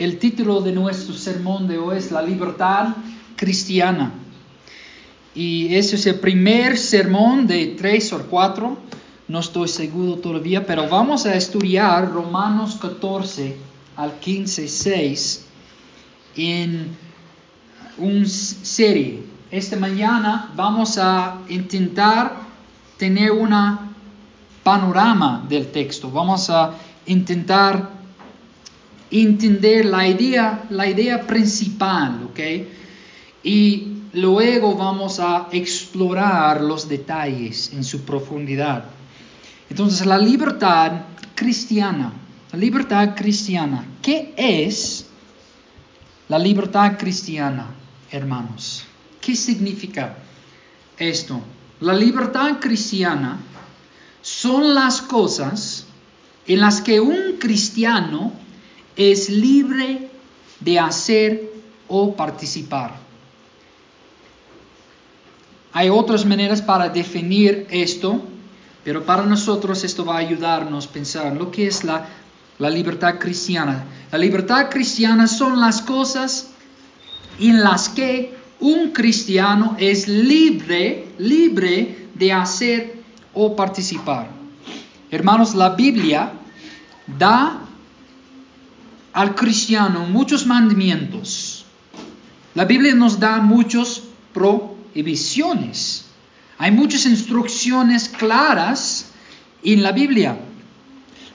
el título de nuestro sermón de hoy es La libertad cristiana. Y ese es el primer sermón de tres o cuatro, no estoy seguro todavía, pero vamos a estudiar Romanos 14 al 15, 6 en una serie. Esta mañana vamos a intentar tener una panorama del texto. Vamos a intentar entender la idea, la idea principal, ¿ok? Y luego vamos a explorar los detalles en su profundidad. Entonces, la libertad cristiana, la libertad cristiana, ¿qué es la libertad cristiana, hermanos? ¿Qué significa esto? La libertad cristiana son las cosas en las que un cristiano es libre de hacer o participar. Hay otras maneras para definir esto, pero para nosotros esto va a ayudarnos a pensar lo que es la, la libertad cristiana. La libertad cristiana son las cosas en las que un cristiano es libre, libre de hacer o participar. Hermanos, la Biblia da al cristiano muchos mandamientos. La Biblia nos da muchas prohibiciones. Hay muchas instrucciones claras en la Biblia.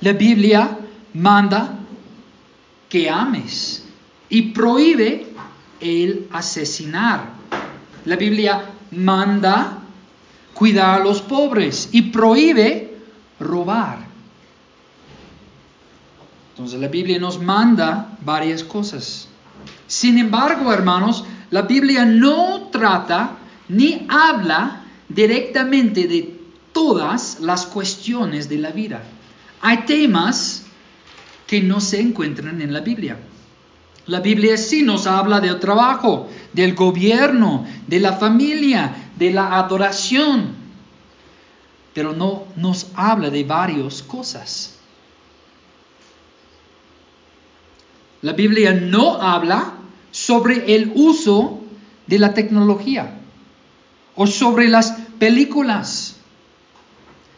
La Biblia manda que ames y prohíbe el asesinar. La Biblia manda cuidar a los pobres y prohíbe robar. Entonces la Biblia nos manda varias cosas. Sin embargo, hermanos, la Biblia no trata ni habla directamente de todas las cuestiones de la vida. Hay temas que no se encuentran en la Biblia. La Biblia sí nos habla del trabajo, del gobierno, de la familia, de la adoración, pero no nos habla de varias cosas. La Biblia no habla sobre el uso de la tecnología o sobre las películas.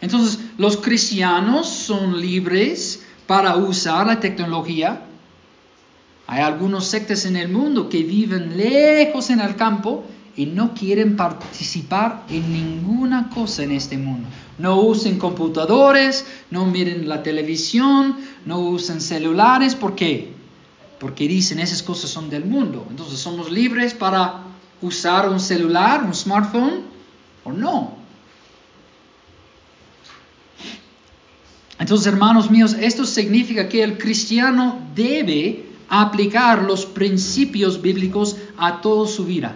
Entonces, los cristianos son libres para usar la tecnología. Hay algunos sectas en el mundo que viven lejos en el campo y no quieren participar en ninguna cosa en este mundo. No usen computadores, no miren la televisión, no usen celulares. ¿Por qué? Porque dicen esas cosas son del mundo. Entonces, ¿somos libres para usar un celular, un smartphone o no? Entonces, hermanos míos, esto significa que el cristiano debe aplicar los principios bíblicos a toda su vida.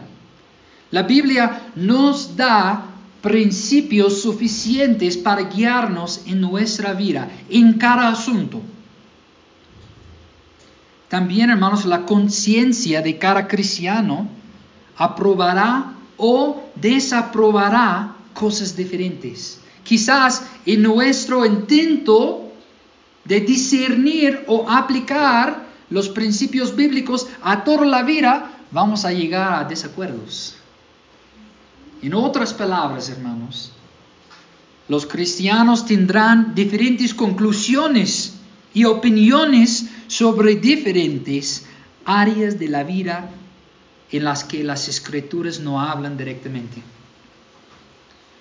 La Biblia nos da principios suficientes para guiarnos en nuestra vida, en cada asunto. También, hermanos, la conciencia de cada cristiano aprobará o desaprobará cosas diferentes. Quizás en nuestro intento de discernir o aplicar los principios bíblicos a toda la vida, vamos a llegar a desacuerdos. En otras palabras, hermanos, los cristianos tendrán diferentes conclusiones y opiniones sobre diferentes áreas de la vida en las que las escrituras no hablan directamente.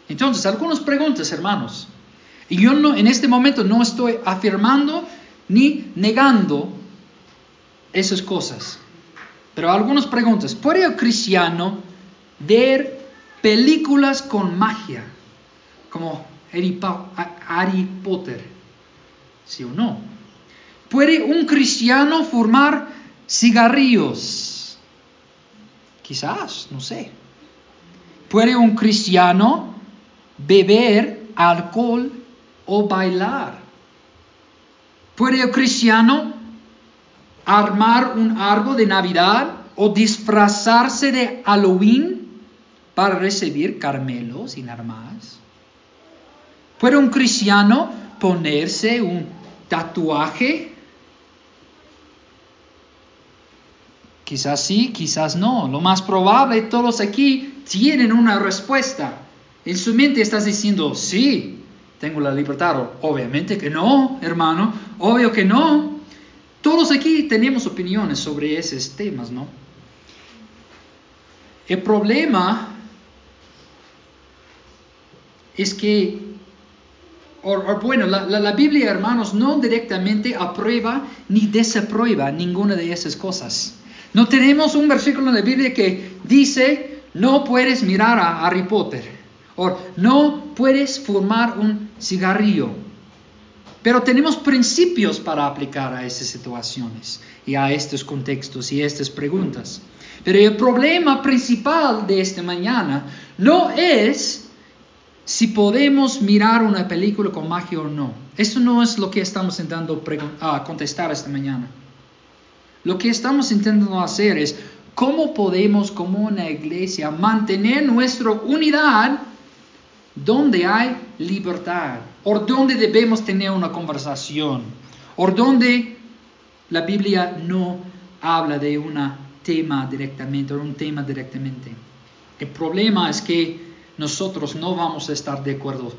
Entonces, algunas preguntas, hermanos. Y yo no, en este momento no estoy afirmando ni negando esas cosas. Pero algunas preguntas. ¿Puede el cristiano ver películas con magia? Como Harry Potter. ¿Sí o no? ¿Puede un cristiano fumar cigarrillos? Quizás, no sé. ¿Puede un cristiano beber alcohol o bailar? ¿Puede un cristiano armar un árbol de Navidad o disfrazarse de Halloween para recibir caramelos y nada más? ¿Puede un cristiano ponerse un tatuaje Quizás sí, quizás no. Lo más probable, todos aquí tienen una respuesta. En su mente estás diciendo, sí, tengo la libertad. Obviamente que no, hermano. Obvio que no. Todos aquí tenemos opiniones sobre esos temas, ¿no? El problema es que, bueno, la, la, Biblia, hermanos, no directamente aprueba ni desaprueba ninguna de esas cosas. No tenemos un versículo en la Biblia que dice, no puedes mirar a Harry Potter, o no puedes fumar un cigarrillo. Pero tenemos principios para aplicar a esas situaciones y a estos contextos y a estas preguntas. Pero el problema principal de esta mañana no es si podemos mirar una película con magia o no. Eso no es lo que estamos intentando contestar esta mañana. Lo que estamos intentando hacer es cómo podemos como una iglesia mantener nuestra unidad donde hay libertad, o donde debemos tener una conversación, o donde la Biblia no habla de un tema directamente, o un tema directamente. El problema es que nosotros no vamos a estar de acuerdo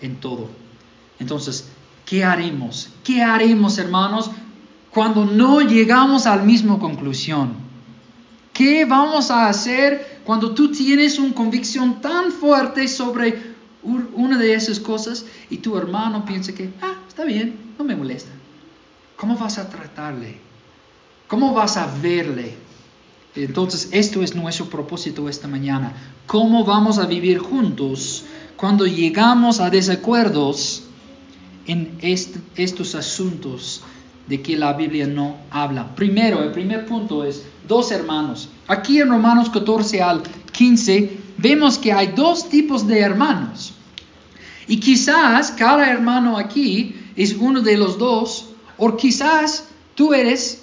en todo. Entonces, ¿qué haremos? ¿Qué haremos, hermanos, cuando no llegamos a la misma conclusión? ¿Qué vamos a hacer cuando tú tienes una convicción tan fuerte sobre una de esas cosas y tu hermano piensa que, ah, está bien, no me molesta? ¿Cómo vas a tratarle? ¿Cómo vas a verle? Entonces, esto es nuestro propósito esta mañana. ¿Cómo vamos a vivir juntos cuando llegamos a desacuerdos en estos asuntos de que la Biblia no habla? Primero, el primer punto es dos hermanos. Aquí en Romanos 14 al 15 vemos que hay dos tipos de hermanos. Y quizás cada hermano aquí es uno de los dos, o quizás tú eres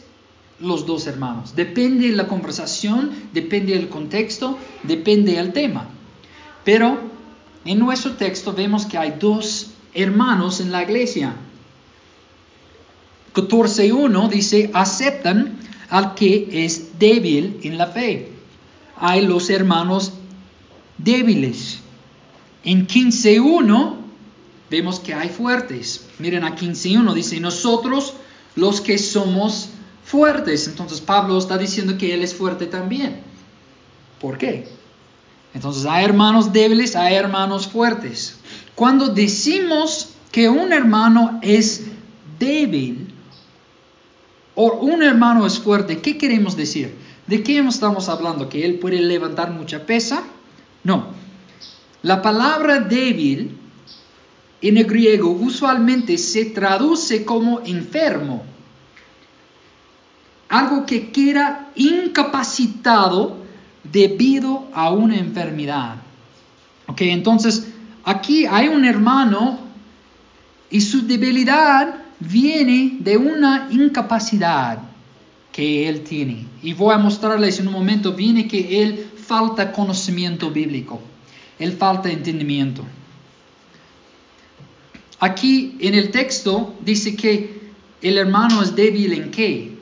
los dos hermanos. Depende de la conversación, depende del contexto, depende del tema. Pero en nuestro texto vemos que hay dos hermanos en la iglesia. 14.1 dice, aceptan al que es débil en la fe. Hay los hermanos débiles. En 15.1 vemos que hay fuertes. Miren a 15.1 dice, nosotros los que somos fuertes. Entonces Pablo está diciendo que él es fuerte también. ¿Por qué? Entonces hay hermanos débiles, hay hermanos fuertes. Cuando decimos que un hermano es débil o un hermano es fuerte, ¿qué queremos decir? ¿De qué estamos hablando? ¿Que él puede levantar mucha pesa? No. La palabra débil en el griego usualmente se traduce como enfermo algo que queda incapacitado debido a una enfermedad. Ok, entonces aquí hay un hermano y su debilidad viene de una incapacidad que él tiene. Y voy a mostrarles en un momento, viene que él falta conocimiento bíblico, él falta entendimiento. Aquí en el texto dice que el hermano es débil en qué?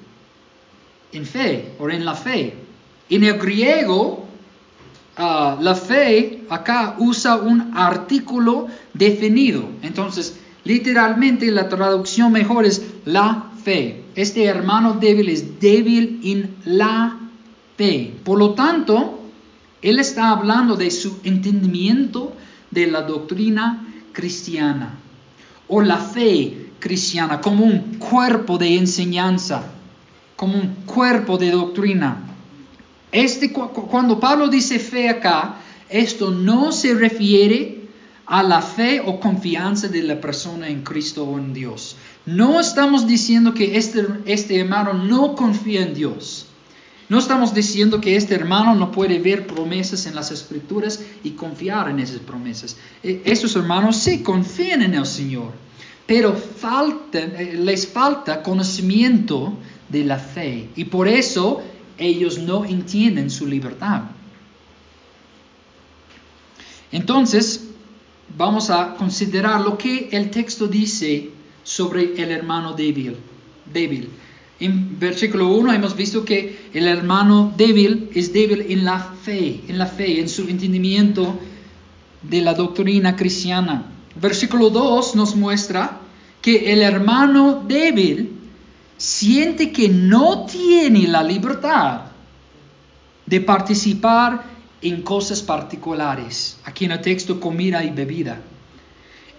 en fe o en la fe. En el griego, ah, la fe acá usa un artículo definido. Entonces, literalmente la traducción mejor es la fe. Este hermano débil es débil en la fe. Por lo tanto, él está hablando de su entendimiento de la doctrina cristiana o la fe cristiana como un cuerpo de enseñanza como un cuerpo de doctrina. Este, cuando Pablo dice fe acá, esto no se refiere a la fe o confianza de la persona en Cristo o en Dios. No estamos diciendo que este, este hermano no confía en Dios. No estamos diciendo que este hermano no puede ver promesas en las escrituras y confiar en esas promesas. E, esos hermanos sí confían en el Señor, pero eh, les falta conocimiento de la fe y por eso ellos no entienden su libertad. Entonces, vamos a considerar lo que el texto dice sobre el hermano débil. débil. En versículo 1 hemos visto que el hermano débil es débil en la fe, en la fe, en su entendimiento de la doctrina cristiana. Versículo 2 nos muestra que el hermano débil siente que no tiene la libertad de participar en cosas particulares. Aquí en el texto comida y bebida.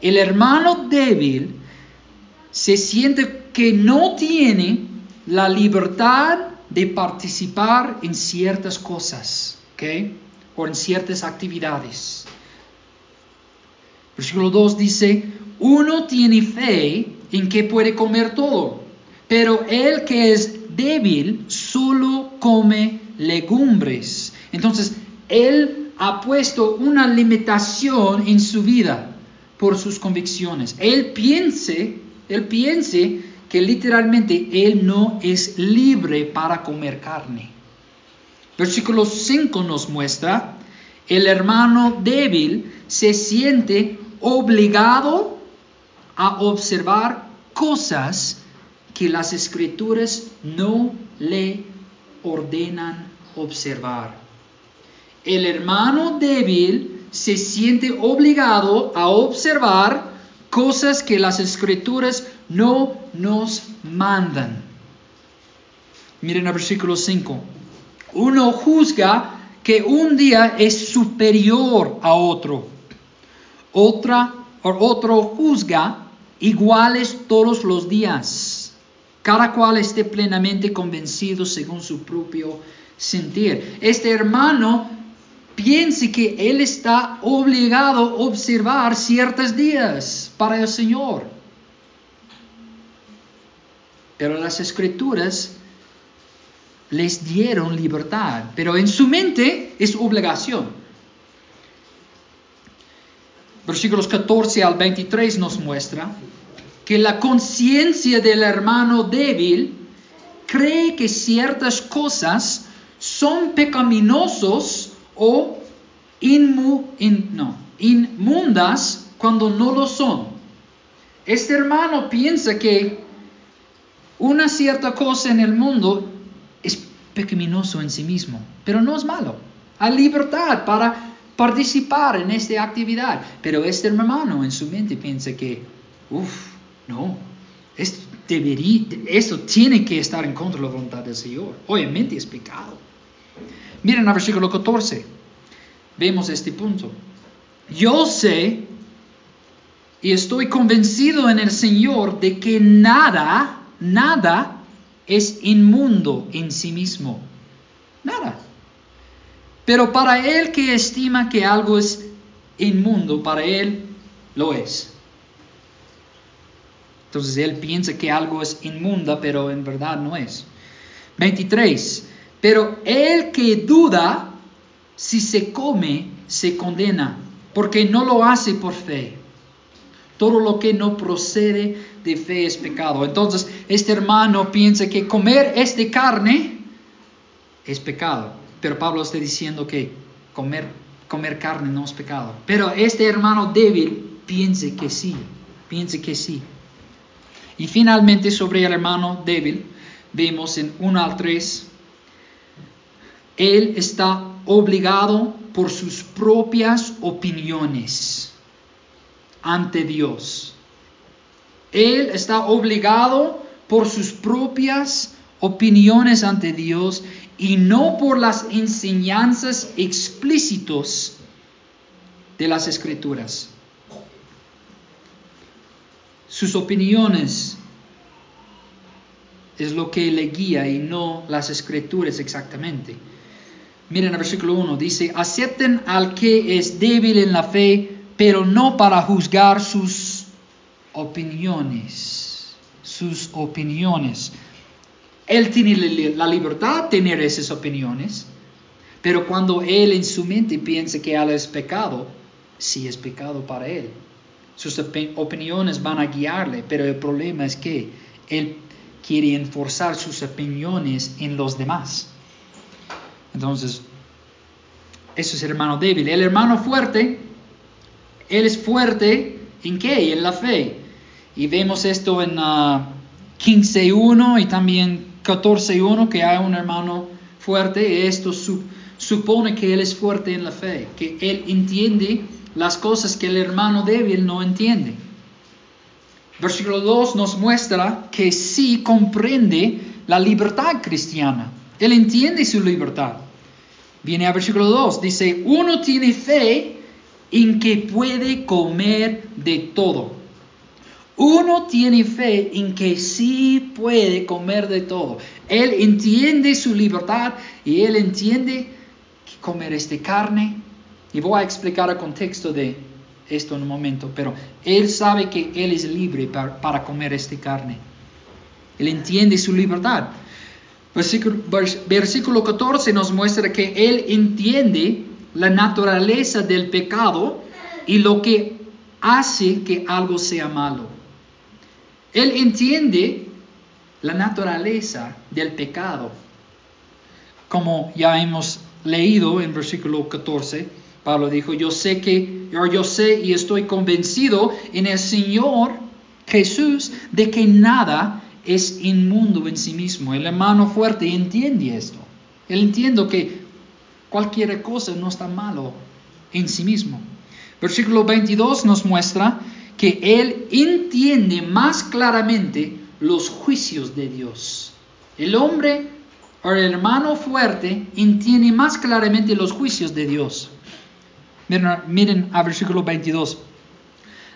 El hermano débil se siente que no tiene la libertad de participar en ciertas cosas, ¿ok? O en ciertas actividades. Versículo 2 dice, uno tiene fe en que puede comer todo, pero el que es débil solo come legumbres. Entonces, él ha puesto una limitación en su vida por sus convicciones. Él piense, él piense que literalmente él no es libre para comer carne. Versículo 5 nos muestra, el hermano débil se siente obligado a observar cosas que las escrituras no le ordenan observar. El hermano débil se siente obligado a observar cosas que las escrituras no nos mandan. Miren el versículo 5. Uno juzga que un día es superior a otro. Otra, otro juzga iguales todos los días. Cada cual esté plenamente convencido según su propio sentir. Este hermano piense que él está obligado a observar ciertos días para el Señor. Pero las escrituras les dieron libertad, pero en su mente es obligación. Versículos 14 al 23 nos muestra que la conciencia del hermano débil cree que ciertas cosas son pecaminosos o inmundas cuando no lo son. Este hermano piensa que una cierta cosa en el mundo es pecaminoso en sí mismo, pero no es malo. Hay libertad para participar en esta actividad, pero este hermano en su mente piensa que, uff, no, esto, esto tiene que estar en contra de la voluntad del Señor. Obviamente es pecado. Miren el versículo 14. Vemos este punto. Yo sé y estoy convencido en el Señor de que nada, nada es inmundo en sí mismo. Nada. Pero para él que estima que algo es inmundo, para él lo es. Entonces él piensa que algo es inmunda, pero en verdad no es. 23. Pero el que duda, si se come, se condena, porque no lo hace por fe. Todo lo que no procede de fe es pecado. Entonces, este hermano piensa que comer esta carne es pecado. Pero Pablo está diciendo que comer, comer carne no es pecado. Pero este hermano débil piensa que sí, piensa que sí. Y finalmente sobre el hermano débil, vemos en 1 al 3 él está obligado por sus propias opiniones ante Dios. Él está obligado por sus propias opiniones ante Dios y no por las enseñanzas explícitos de las escrituras. Sus opiniones es lo que le guía y no las escrituras exactamente. Miren el versículo 1, dice, acepten al que es débil en la fe, pero no para juzgar sus opiniones, sus opiniones. Él tiene la libertad de tener esas opiniones, pero cuando él en su mente piensa que algo es pecado, sí es pecado para él. Sus opiniones van a guiarle, pero el problema es que él quiere enforzar sus opiniones en los demás. Entonces, eso es el hermano débil. El hermano fuerte, él es fuerte en qué? En la fe. Y vemos esto en, uh, 15.1 y también 14.1 que hay un hermano fuerte. Esto supone que él es fuerte en la fe, que él entiende las cosas que el hermano débil no entiende. Versículo 2 nos muestra que sí comprende la libertad cristiana. Él entiende su libertad. Viene a versículo 2, dice, uno tiene fe en que puede comer de todo. Uno tiene fe en que sí puede comer de todo. Él entiende su libertad y él entiende que comer este carne. Y voy a explicar el contexto de esto en un momento, pero él sabe que él es libre para, comer este carne. Él entiende su libertad. Versículo, versículo 14 nos muestra que él entiende la naturaleza del pecado y lo que hace que algo sea malo. Él entiende la naturaleza del pecado. Como ya hemos leído en versículo 14, Pablo dijo, yo sé que, yo sé y estoy convencido en el Señor Jesús de que nada es inmundo en sí mismo. El hermano fuerte entiende esto. Él entiende que cualquier cosa no está malo en sí mismo. Versículo 22 nos muestra que él entiende más claramente los juicios de Dios. El hombre o el hermano fuerte entiende más claramente los juicios de Dios. Miren, miren a versículo 22.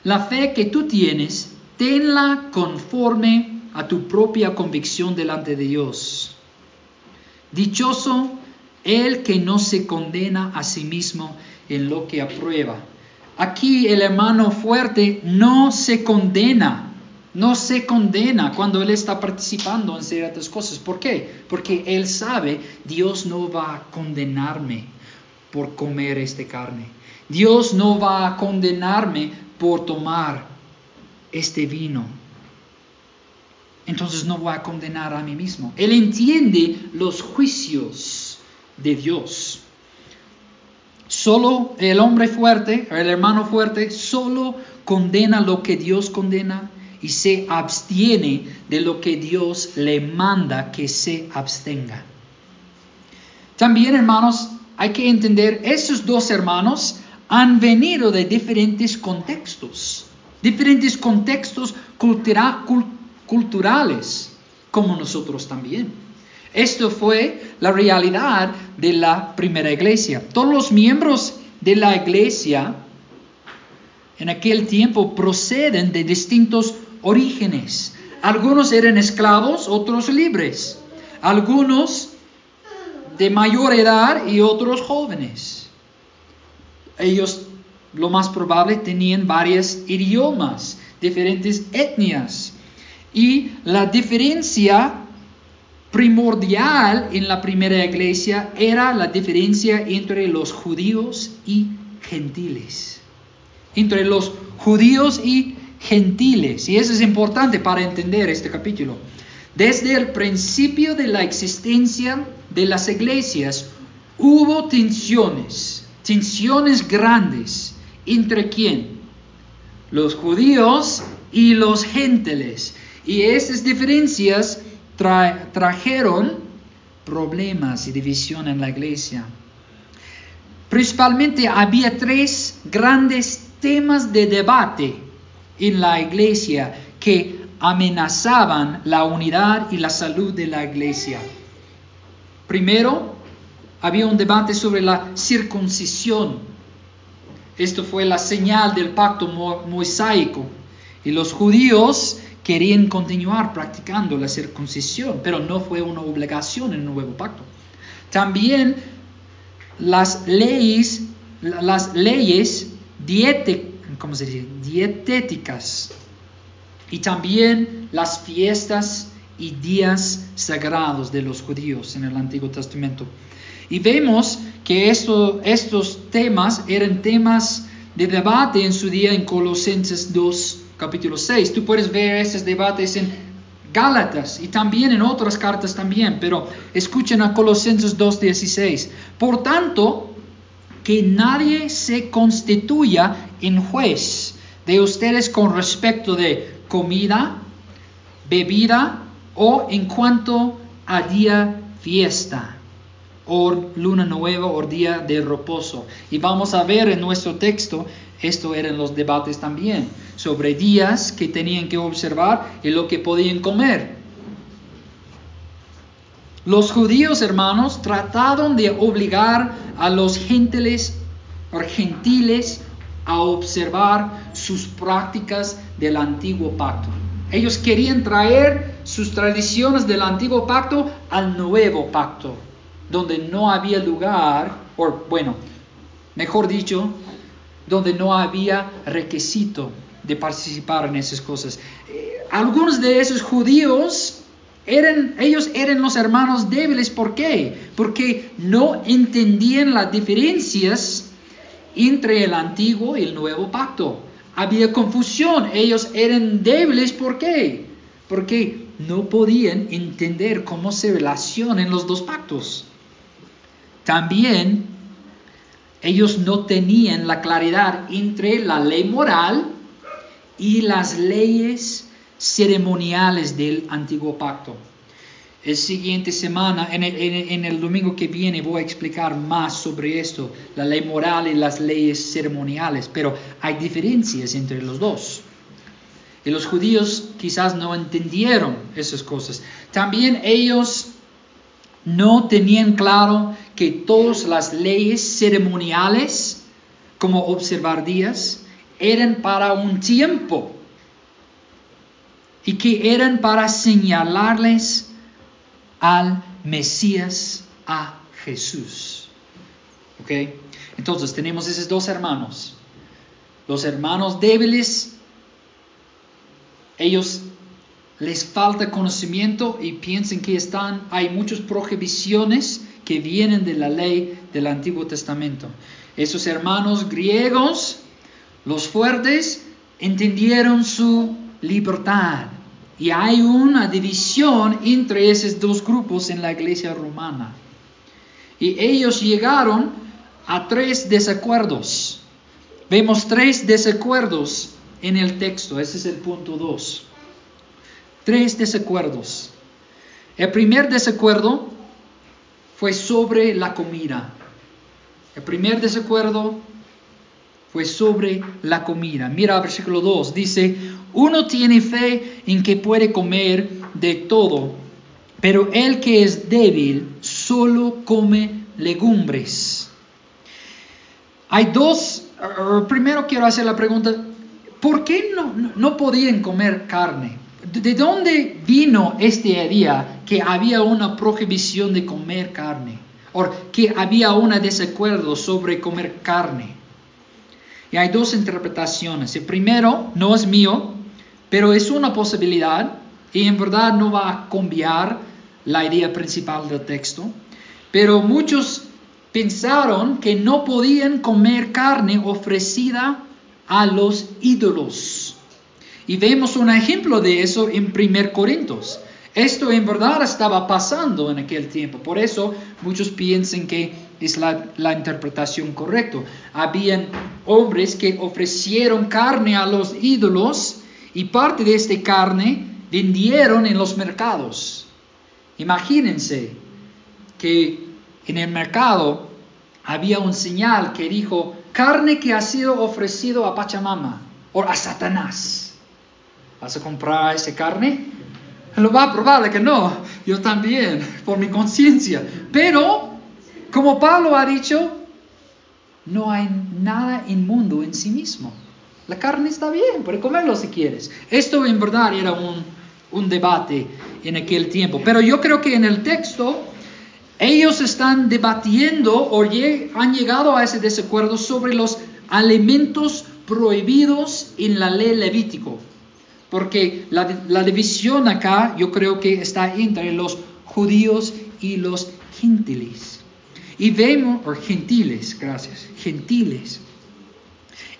La fe que tú tienes, tenla conforme a tu propia convicción delante de Dios. Dichoso el que no se condena a sí mismo en lo que aprueba. Aquí el hermano fuerte no se condena, no se condena cuando él está participando en ciertas cosas. ¿Por qué? Porque él sabe, Dios no va a condenarme por comer esta carne. Dios no va a condenarme por tomar este vino entonces no voy a condenar a mí mismo. Él entiende los juicios de Dios. Solo el hombre fuerte, el hermano fuerte, solo condena lo que Dios condena y se abstiene de lo que Dios le manda que se abstenga. También, hermanos, hay que entender, esos dos hermanos han venido de diferentes contextos, diferentes contextos culturales culturales, como nosotros también. Esto fue la realidad de la primera iglesia. Todos los miembros de la iglesia en aquel tiempo proceden de distintos orígenes. Algunos eran esclavos, otros libres. Algunos de mayor edad y otros jóvenes. Ellos, lo más probable, tenían varios idiomas, diferentes etnias. Y la diferencia primordial en la primera iglesia era la diferencia entre los judíos y gentiles. Entre los judíos y gentiles. Y eso es importante para entender este capítulo. Desde el principio de la existencia de las iglesias hubo tensiones, tensiones grandes. ¿Entre quién? Los judíos y los gentiles. Y esas diferencias trajeron problemas y división en la iglesia. Principalmente había tres grandes temas de debate en la iglesia que amenazaban la unidad y la salud de la iglesia. Primero, había un debate sobre la circuncisión. Esto fue la señal del pacto mosaico. Y los judíos querían continuar practicando la circuncisión, pero no fue una obligación en el nuevo pacto. También las leyes, las leyes dietéticas y también las fiestas y días sagrados de los judíos en el Antiguo Testamento. Y vemos que estos temas eran temas de debate en su día en Colosenses 2, capítulo 6. Tú puedes ver esos debates en Gálatas y también en otras cartas también, pero escuchen a Colosenses 2.16. Por tanto, que nadie se constituya en juez de ustedes con respecto de comida bebida o en cuanto a día fiesta o luna nueva o día de reposo. Y vamos a ver en nuestro texto, esto eran los debates también, sobre días que tenían que observar y lo que podían comer. Los judíos, hermanos, trataron de obligar a los gentiles o gentiles a observar sus prácticas del antiguo pacto. Ellos querían traer sus tradiciones del antiguo pacto al nuevo pacto, donde no había lugar, o bueno, mejor dicho, donde no había requisito de participar en esas cosas. Eh, algunos de esos judíos eran, ellos eran los hermanos débiles. ¿Por qué? Porque no entendían las diferencias entre el antiguo y el nuevo pacto. Había confusión. Ellos eran débiles. ¿Por qué? Porque no podían entender cómo se relacionan los dos pactos. También ellos no tenían la claridad entre la ley moral y las leyes ceremoniales del antiguo pacto. El siguiente semana, en el, domingo que viene, voy a explicar más sobre esto, la ley moral y las leyes ceremoniales, pero hay diferencias entre los dos. Y los judíos quizás no entendieron esas cosas. También ellos no tenían claro que todas las leyes ceremoniales, como observar días, eran para un tiempo y que eran para señalarles al Mesías, a Jesús. ¿Ok? Entonces tenemos esos dos hermanos. Los hermanos débiles, ellos les falta conocimiento y piensan que están, hay muchas prohibiciones que vienen de la ley del Antiguo Testamento. Esos hermanos griegos, los fuertes, entendieron su libertad. Y hay una división entre esos dos grupos en la iglesia romana. Y ellos llegaron a tres desacuerdos. Vemos tres desacuerdos en el texto. Ese es el punto 2. Tres desacuerdos. El primer desacuerdo fue sobre la comida. El primer desacuerdo fue sobre la comida. Mira versículo 2, dice, uno tiene fe en que puede comer de todo, pero el que es débil solo come legumbres. Hay dos, primero quiero hacer la pregunta, ¿por qué no, no podían comer carne? ¿De dónde vino este día que había una prohibición de comer carne? ¿O que había un desacuerdo sobre comer carne? Y hay dos interpretaciones. El primero no es mío, pero es una posibilidad y en verdad no va a cambiar la idea principal del texto. Pero muchos pensaron que no podían comer carne ofrecida a los ídolos. Y vemos un ejemplo de eso en 1 Corintios. Esto en verdad estaba pasando en aquel tiempo. Por eso muchos piensan que es la, interpretación correcta. Habían hombres que ofrecieron carne a los ídolos y parte de esta carne vendieron en los mercados. Imagínense que en el mercado había un señal que dijo carne que ha sido ofrecido a Pachamama o a Satanás. ¿Vas a comprar esa carne? Lo va a probar que no, yo también, por mi conciencia. Pero, como Pablo ha dicho, no hay nada inmundo en sí mismo. La carne está bien, puedes comerlo si quieres. Esto en verdad era un, un debate en aquel tiempo. Pero yo creo que en el texto ellos están debatiendo o han llegado a ese desacuerdo sobre los alimentos prohibidos en la ley levítico. Porque la, división acá yo creo que está entre los judíos y los gentiles. Y vemos, o gentiles, gracias, gentiles.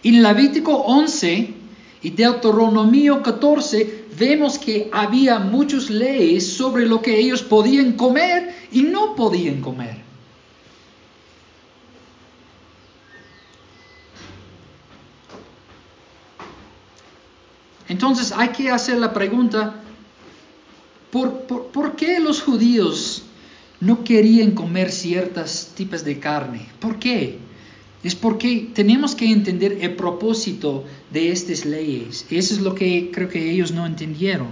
En Levítico 11 y Deuteronomio 14 vemos que había muchas leyes sobre lo que ellos podían comer y no podían comer. Entonces hay que hacer la pregunta, ¿por, qué los judíos no querían comer ciertas tipos de carne? ¿Por qué? Es porque tenemos que entender el propósito de estas leyes. Eso es lo que creo que ellos no entendieron.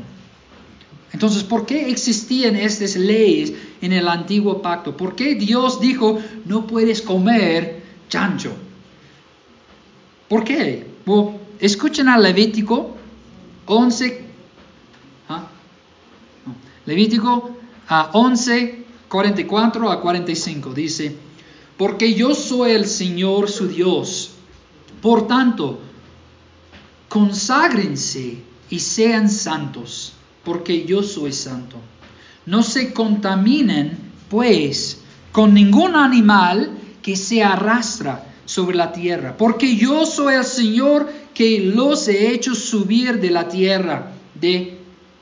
Entonces, ¿por qué existían estas leyes en el antiguo pacto? ¿Por qué Dios dijo, no puedes comer chancho? ¿Por qué? escuchen a Levítico 11, ¿ah? Levítico a 11, 44 a 45. Dice, porque yo soy el Señor su Dios. Por tanto, conságrense y sean santos porque yo soy santo. No se contaminen, pues, con ningún animal que se arrastra sobre la tierra, porque yo soy el Señor que los he hecho subir de la tierra de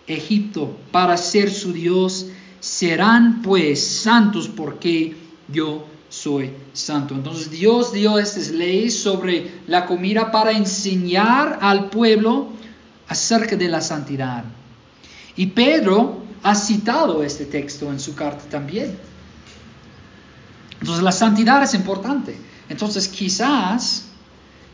Egipto para ser su Dios. Serán pues santos porque yo soy santo. Entonces Dios dio estas leyes sobre la comida para enseñar al pueblo acerca de la santidad. Y Pedro ha citado este texto en su carta también. Entonces la santidad es importante. Entonces quizás,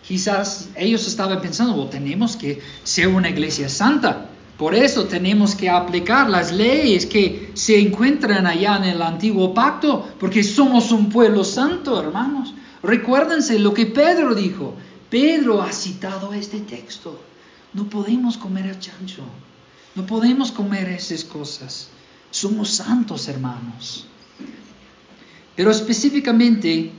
quizás ellos estaban pensando, oh, tenemos que ser una iglesia santa. Por eso tenemos que aplicar las leyes que se encuentran allá en el antiguo pacto, porque somos un pueblo santo, hermanos. Recuérdense lo que Pedro dijo. Pedro ha citado este texto. No podemos comer el chancho. No podemos comer esas cosas. Somos santos, hermanos. Pero específicamente,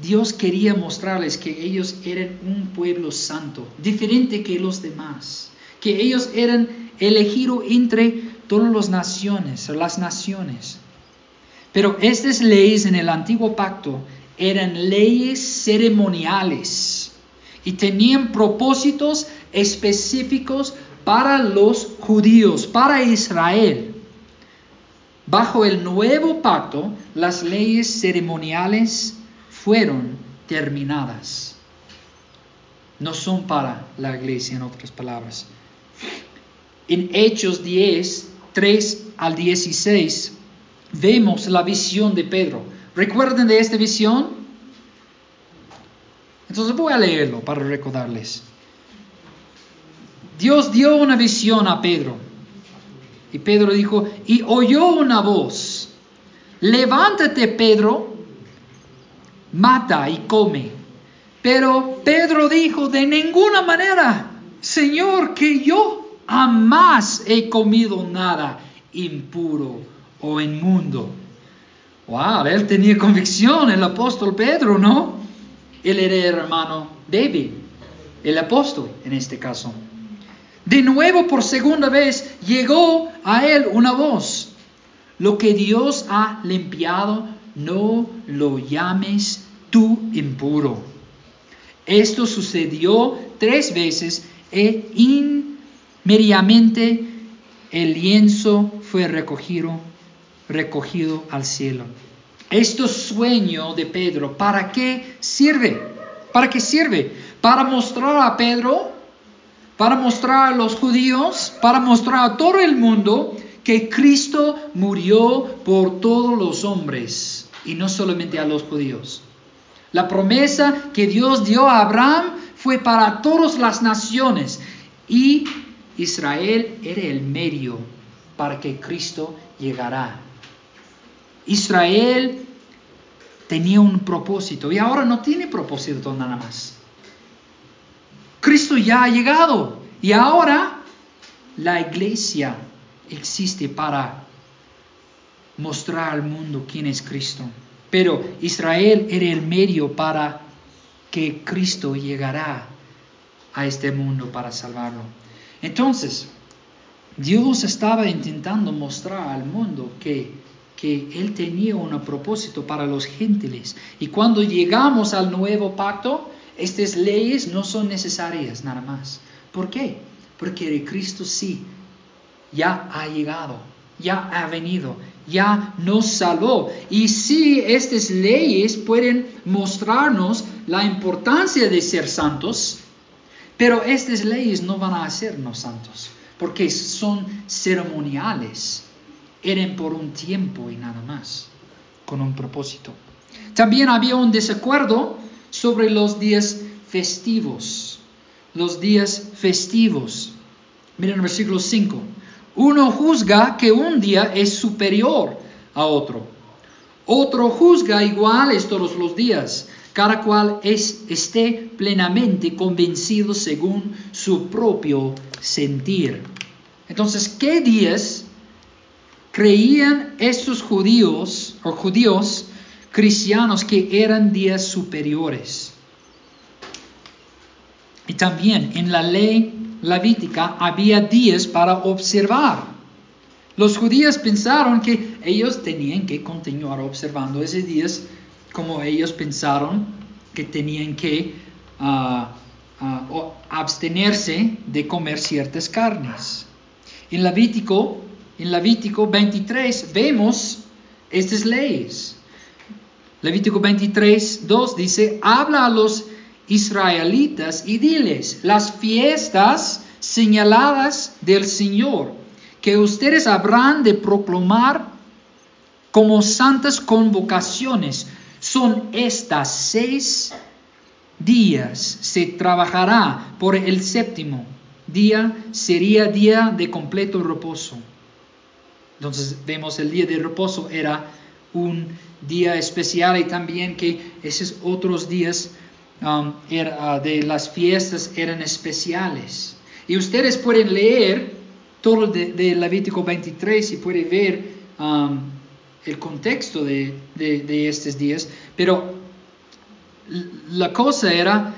Dios quería mostrarles que ellos eran un pueblo santo, diferente que los demás, que ellos eran elegidos entre todas las naciones, las naciones. Pero estas leyes en el antiguo pacto eran leyes ceremoniales y tenían propósitos específicos para los judíos, para Israel. Bajo el nuevo pacto, las leyes ceremoniales fueron terminadas. No son para la iglesia, en otras palabras. En Hechos 10, 3 al 16, vemos la visión de Pedro. ¿Recuerden de esta visión? Entonces voy a leerlo para recordarles. Dios dio una visión a Pedro. Y Pedro dijo, y oyó una voz, levántate Pedro, mata y come. Pero Pedro dijo, de ninguna manera, Señor, que yo jamás he comido nada impuro o inmundo. Wow, él tenía convicción, el apóstol Pedro, ¿no? Él era el hermano David, el apóstol en este caso. De nuevo, por segunda vez, llegó a él una voz. Lo que Dios ha limpiado, no lo llames tú impuro. Esto sucedió tres veces e inmediatamente el lienzo fue recogido, recogido al cielo. Este sueño de Pedro, ¿para qué sirve? ¿Para qué sirve? Para mostrar a Pedro para mostrar a los judíos, para mostrar a todo el mundo que Cristo murió por todos los hombres y no solamente a los judíos. La promesa que Dios dio a Abraham fue para todas las naciones y Israel era el medio para que Cristo llegara. Israel tenía un propósito y ahora no tiene propósito nada más. Cristo ya ha llegado y ahora la iglesia existe para mostrar al mundo quién es Cristo. Pero Israel era el medio para que Cristo llegara a este mundo para salvarlo. Entonces, Dios estaba intentando mostrar al mundo que, que Él tenía un propósito para los gentiles. Y cuando llegamos al nuevo pacto, estas leyes no son necesarias nada más. ¿Por qué? Porque Cristo sí, ya ha llegado, ya ha venido, ya nos salvó. Y sí, estas leyes pueden mostrarnos la importancia de ser santos, pero estas leyes no van a hacernos santos. porque son ceremoniales, eran por un tiempo y nada más, con un propósito. También había un desacuerdo sobre los días festivos, los días festivos. Miren el versículo 5. Uno juzga que un día es superior a otro. Otro juzga iguales todos los días. Cada cual es, esté plenamente convencido según su propio sentir. Entonces, ¿qué días creían estos judíos o judíos cristianos que eran días superiores? Y también en la ley levítica había días para observar. Los judíos pensaron que ellos tenían que continuar observando esos días como ellos pensaron que tenían que ah, ah, abstenerse de comer ciertas carnes. En Levítico, en Levítico 23 vemos estas leyes. Levítico 23, 2 dice, habla a los israelitas y diles, las fiestas señaladas del Señor, que ustedes habrán de proclamar como santas convocaciones, son estas seis días. Se trabajará por el séptimo día, sería día de completo reposo. Entonces vemos el día de reposo era un día especial y también que esos otros días um, uh, de las fiestas eran especiales. Y ustedes pueden leer todo de, de Levítico 23 y pueden ver um, el contexto de, de, estos días, pero la cosa era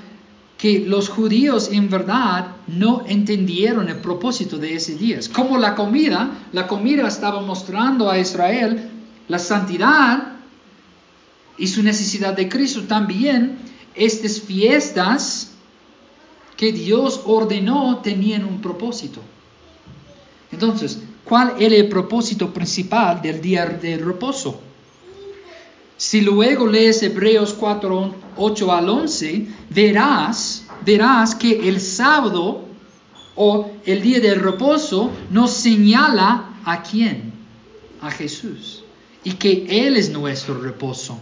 que los judíos en verdad no entendieron el propósito de esos días. Como la comida, la comida estaba mostrando a Israel la santidad y su necesidad de Cristo también, estas fiestas que Dios ordenó tenían un propósito. Entonces, ¿cuál era el propósito principal del día de reposo? Si luego lees Hebreos 4, 8 al 11, verás, verás que el sábado o el día de reposo nos señala a quién, a Jesús, y que Él es nuestro reposo.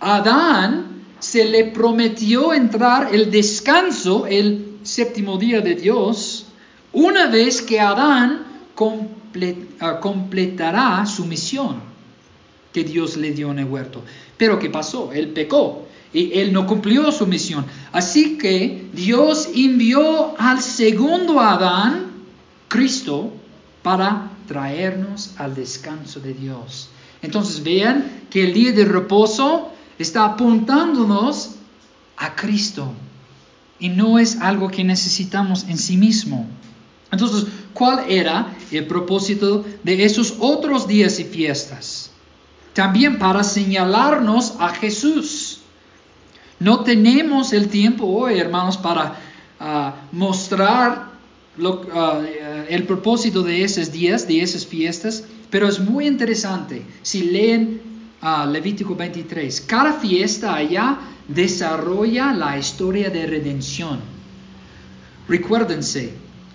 Adán se le prometió entrar el descanso, el séptimo día de Dios, una vez que Adán ah, completará su misión que Dios le dio en el huerto. Pero ¿qué pasó? Él pecó y él no cumplió su misión. Así que Dios envió al segundo Adán, Cristo, para traernos al descanso de Dios. Entonces vean que el día de reposo está apuntándonos a Cristo y no es algo que necesitamos en sí mismo. Entonces, ¿cuál era el propósito de esos otros días y fiestas? También para señalarnos a Jesús. No tenemos el tiempo hoy, hermanos, para ah, mostrar ah, el propósito de esos días, de esas fiestas, pero es muy interesante si leen Levítico 23. Cada fiesta allá desarrolla la historia de redención. Recuérdense,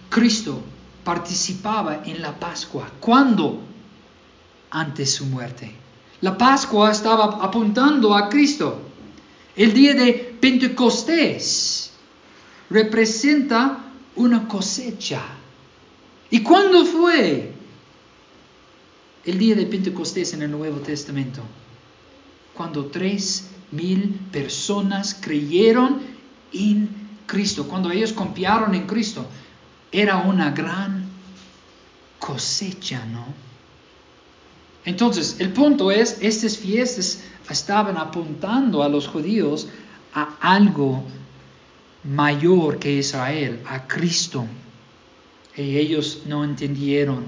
Cristo participaba en la Pascua. ¿Cuándo? Antes su muerte. La Pascua estaba apuntando a Cristo. El día de Pentecostés representa una cosecha. ¿Y cuándo fue? El día de Pentecostés en el Nuevo Testamento. Cuando tres mil personas creyeron en Cristo. Cuando ellos confiaron en Cristo era una gran cosecha, ¿no? Entonces, el punto es, estas fiestas estaban apuntando a los judíos a algo mayor que Israel, a Cristo. Y ellos no entendieron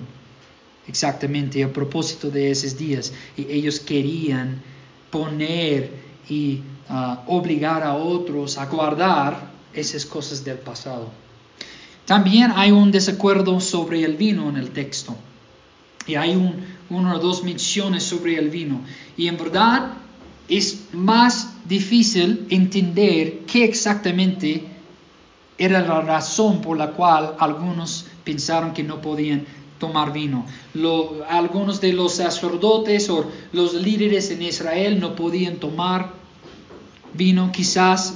exactamente el propósito de esos días. Y ellos querían poner y ah, obligar a otros a guardar esas cosas del pasado. También hay un desacuerdo sobre el vino en el texto. Y hay un, una o dos menciones sobre el vino. Y en verdad es más difícil entender qué exactamente era la razón por la cual algunos pensaron que no podían tomar vino. algunos de los sacerdotes o los líderes en Israel no podían tomar vino. Quizás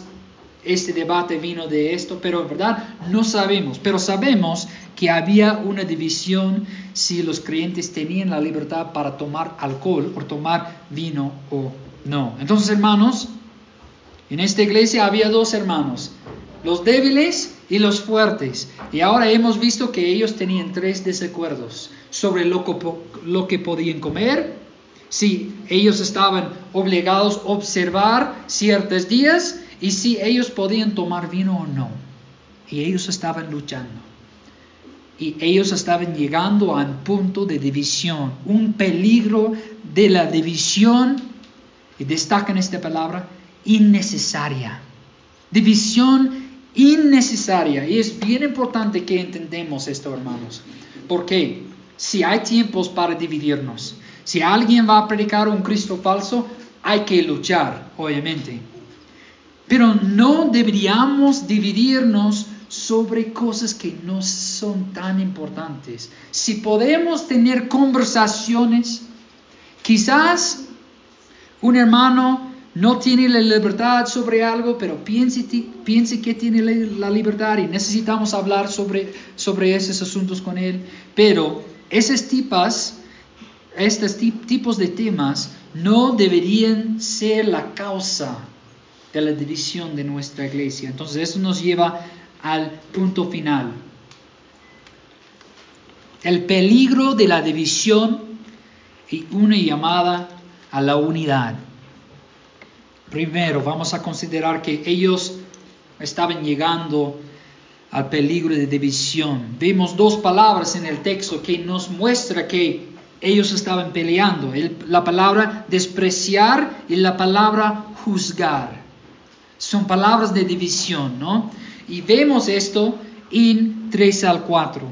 este debate vino de esto, pero en verdad no sabemos. Pero sabemos que había una división si los creyentes tenían la libertad para tomar alcohol o tomar vino o no. Entonces, hermanos, en esta iglesia había dos hermanos, los débiles y los fuertes. Y ahora hemos visto que ellos tenían tres desacuerdos sobre lo que, lo que podían comer, si ellos estaban obligados a observar ciertos días y si ellos podían tomar vino o no. Y ellos estaban luchando. Y ellos estaban llegando a un punto de división, un peligro de la división, y destacan esta palabra, innecesaria. División innecesaria. Y es bien importante que entendamos esto, hermanos. Porque si hay tiempos para dividirnos, si alguien va a predicar un Cristo falso, hay que luchar, obviamente. Pero no deberíamos dividirnos sobre cosas que no son tan importantes. Si podemos tener conversaciones, quizás un hermano no tiene la libertad sobre algo, pero piense, que tiene la libertad y necesitamos hablar sobre, sobre esos asuntos con él. Pero esas tipas, estos tipos de temas no deberían ser la causa de la división de nuestra iglesia. Entonces eso nos lleva al punto final. El peligro de la división y una llamada a la unidad. Primero, vamos a considerar que ellos estaban llegando al peligro de división. Vemos dos palabras en el texto que nos muestra que ellos estaban peleando. la palabra despreciar y la palabra juzgar. Son palabras de división, ¿no? Y vemos esto en 3 al 4.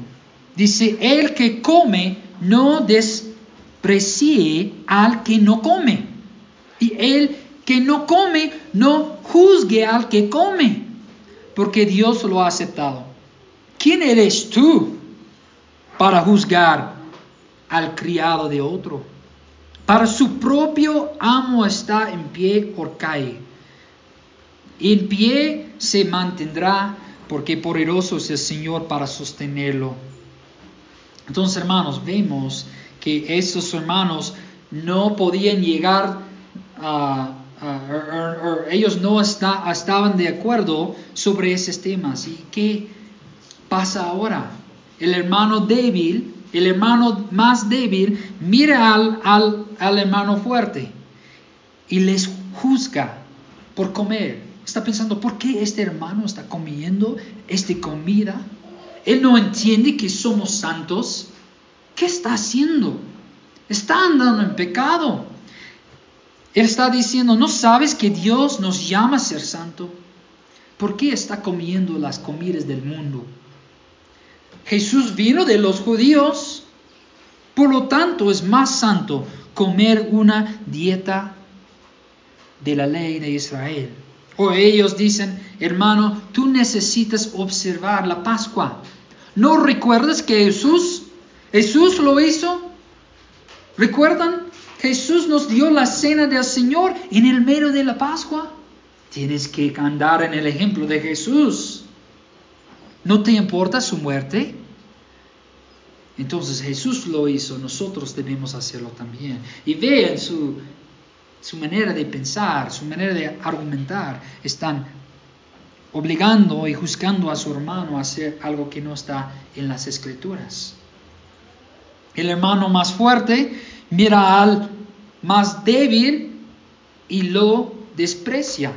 Dice, el que come no desprecie al que no come. Y el que no come no juzgue al que come, porque Dios lo ha aceptado. ¿Quién eres tú para juzgar al criado de otro? Para su propio amo está en pie o cae en pie se mantendrá porque poderoso es el Señor para sostenerlo. Entonces, hermanos, vemos que esos hermanos no podían llegar a, ellos no estaban de acuerdo sobre esos temas. ¿Y qué pasa ahora? El hermano débil, el hermano más débil, mira al, al, al hermano fuerte y les juzga por comer está pensando, ¿por qué este hermano está comiendo esta comida? Él no entiende que somos santos. ¿Qué está haciendo? Está andando en pecado. Él está diciendo, ¿no sabes que Dios nos llama a ser santo? ¿Por qué está comiendo las comidas del mundo? Jesús vino de los judíos, por lo tanto es más santo comer una dieta de la ley de Israel o ellos dicen, hermano, tú necesitas observar la Pascua. ¿No recuerdas que Jesús, Jesús lo hizo? ¿Recuerdan? Jesús nos dio la cena del Señor en el medio de la Pascua. Tienes que andar en el ejemplo de Jesús. ¿No te importa su muerte? Entonces Jesús lo hizo, nosotros debemos hacerlo también. Y vean su su manera de pensar, su manera de argumentar, están obligando y juzgando a su hermano a hacer algo que no está en las escrituras. El hermano más fuerte mira al más débil y lo desprecia.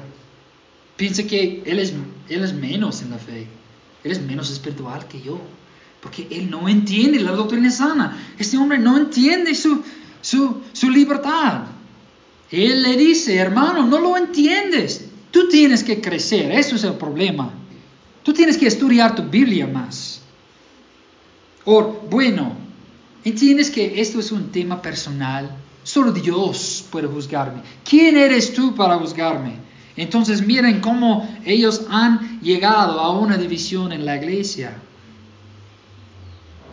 Piensa que él es, él es menos en la fe, él es menos espiritual que yo, porque él no entiende la doctrina sana. Este hombre no entiende su, su, su libertad. Él le dice, hermano, no lo entiendes. Tú tienes que crecer, eso es el problema. Tú tienes que estudiar tu Biblia más. O, bueno, entiendes que esto es un tema personal. Solo Dios puede juzgarme. ¿Quién eres tú para juzgarme? Entonces miren cómo ellos han llegado a una división en la iglesia.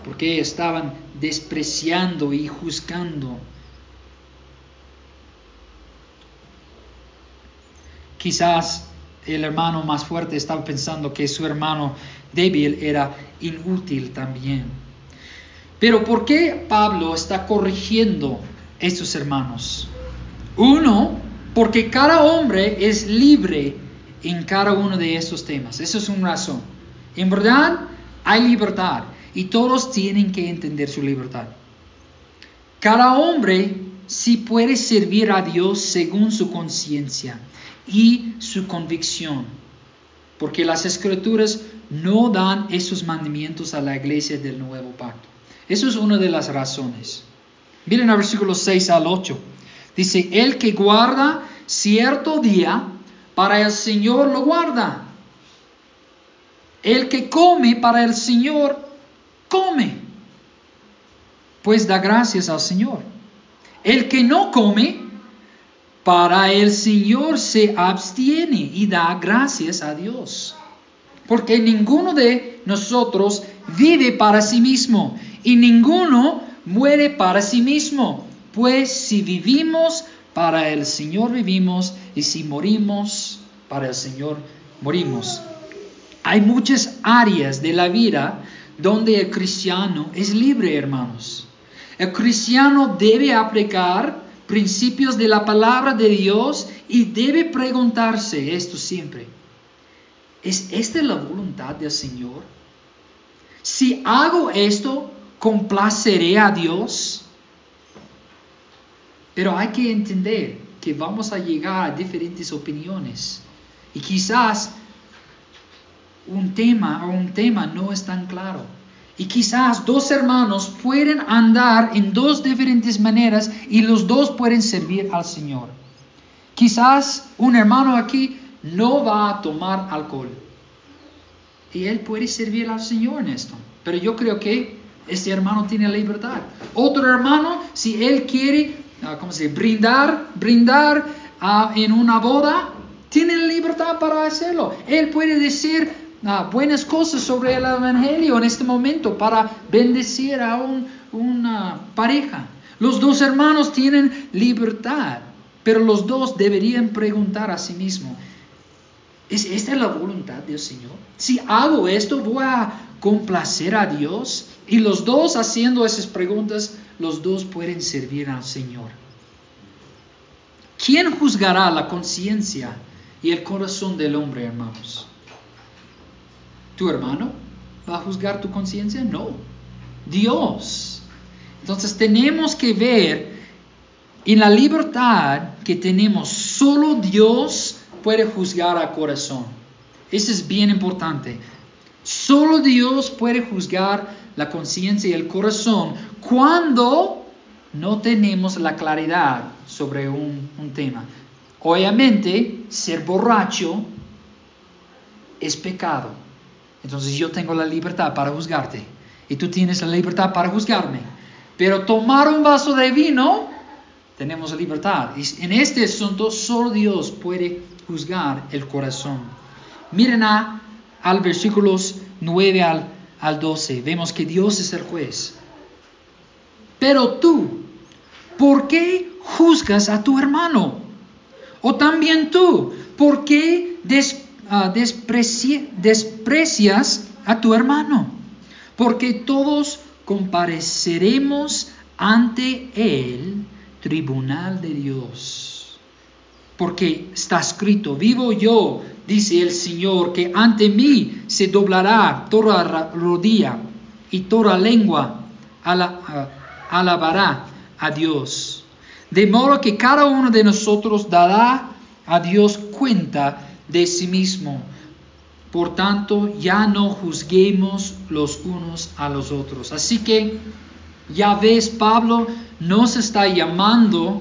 porque estaban despreciando y juzgando. Quizás el hermano más fuerte estaba pensando que su hermano débil era inútil también. Pero ¿por qué Pablo está corrigiendo estos hermanos? Uno, porque cada hombre es libre en cada uno de estos temas. Eso es una razón. En verdad, hay libertad y todos tienen que entender su libertad. Cada hombre sí puede servir a Dios según su conciencia y su convicción, porque las escrituras no dan esos mandamientos a la iglesia del nuevo pacto. Eso es una de las razones. Miren al versículo 6 al 8. Dice, el que guarda cierto día, para el Señor lo guarda. El que come para el Señor, come. Pues da gracias al Señor. El que no come, para el Señor se abstiene y da gracias a Dios. Porque ninguno de nosotros vive para sí mismo y ninguno muere para sí mismo. Pues si vivimos, para el Señor vivimos y si morimos, para el Señor morimos. Hay muchas áreas de la vida donde el cristiano es libre, hermanos. El cristiano debe aplicar principios de la palabra de Dios y debe preguntarse esto siempre. ¿Es esta la voluntad del Señor? Si hago esto, ¿complaceré a Dios? Pero hay que entender que vamos a llegar a diferentes opiniones. Y quizás un tema o un tema no es tan claro. Y quizás dos hermanos pueden andar en dos diferentes maneras y los dos pueden servir al Señor. Quizás un hermano aquí no va a tomar alcohol. Y él puede servir al Señor en esto. Pero yo creo que ese hermano tiene libertad. Otro hermano, si él quiere, ah, ¿cómo se dice? Brindar, brindar ah, en una boda, tiene libertad para hacerlo. Él puede decir ah, buenas cosas sobre el Evangelio en este momento para bendecir a una pareja. Los dos hermanos tienen libertad, pero los dos deberían preguntar a sí mismos, ¿Es esta la voluntad del Señor? Si hago esto, voy a complacer a Dios. Y los dos haciendo esas preguntas, los dos pueden servir al Señor. ¿Quién juzgará la conciencia y el corazón del hombre, hermanos? ¿Tu hermano va a juzgar tu conciencia? No. Dios. Entonces tenemos que ver en la libertad que tenemos, solo Dios puede juzgar al corazón. Eso es bien importante. Solo Dios puede juzgar la conciencia y el corazón cuando no tenemos la claridad sobre un, tema. Obviamente, ser borracho es pecado. Entonces yo tengo la libertad para juzgarte y tú tienes la libertad para juzgarme. Pero tomar un vaso de vino, tenemos libertad. Y en este asunto solo Dios puede juzgar el corazón. Miren a, al versículos 9 al, al 12. Vemos que Dios es el juez. Pero tú, ¿por qué juzgas a tu hermano? O también tú, ¿por qué ah, desprecias a tu hermano? Porque todos compareceremos ante el tribunal de Dios porque está escrito, vivo yo, dice el Señor, que ante mí se doblará toda rodilla y toda lengua alabará a Dios. De modo que cada uno de nosotros dará a Dios cuenta de sí mismo. Por tanto, ya no juzguemos los unos a los otros. Así que, ya ves, Pablo nos está llamando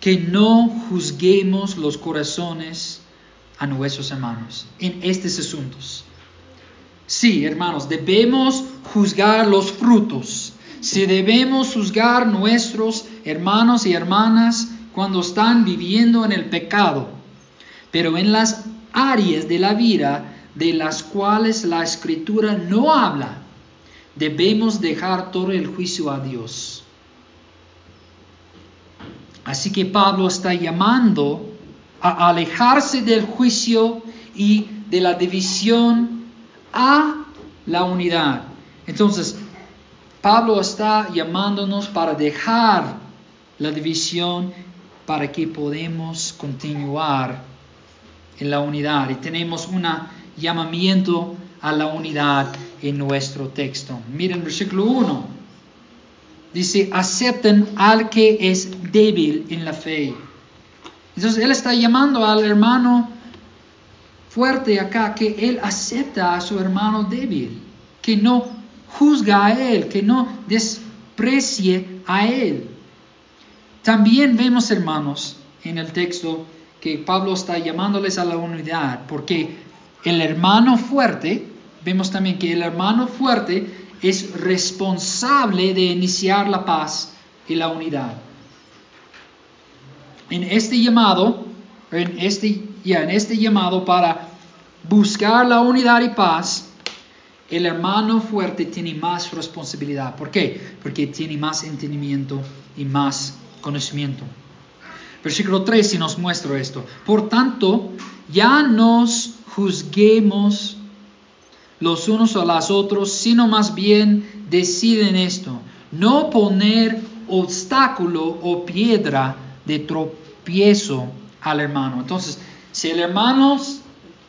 que no juzguemos los corazones a nuestros hermanos en estos asuntos. Sí, hermanos, debemos juzgar los frutos. Si debemos juzgar nuestros hermanos y hermanas cuando están viviendo en el pecado, pero en las áreas de la vida de las cuales la escritura no habla, debemos dejar todo el juicio a Dios. Así que Pablo está llamando a alejarse del juicio y de la división a la unidad. Entonces, Pablo está llamándonos para dejar la división para que podamos continuar en la unidad. Y tenemos un llamamiento a la unidad en nuestro texto. Miren versículo 1. Dice, acepten al que es débil en la fe. Entonces él está llamando al hermano fuerte acá, que él acepta a su hermano débil, que no juzga a él, que no desprecie a él. También vemos, hermanos, en el texto que Pablo está llamándoles a la unidad, porque el hermano fuerte, vemos también que el hermano fuerte es responsable de iniciar la paz y la unidad. En este llamado, en este, ya, en este llamado para buscar la unidad y paz, el hermano fuerte tiene más responsabilidad. ¿Por qué? Porque tiene más entendimiento y más conocimiento. Versículo 13 nos muestra esto. Por tanto, ya nos juzguemos los unos a los otros, sino más bien deciden esto, no poner obstáculo o piedra de tropiezo al hermano. Entonces, si el hermano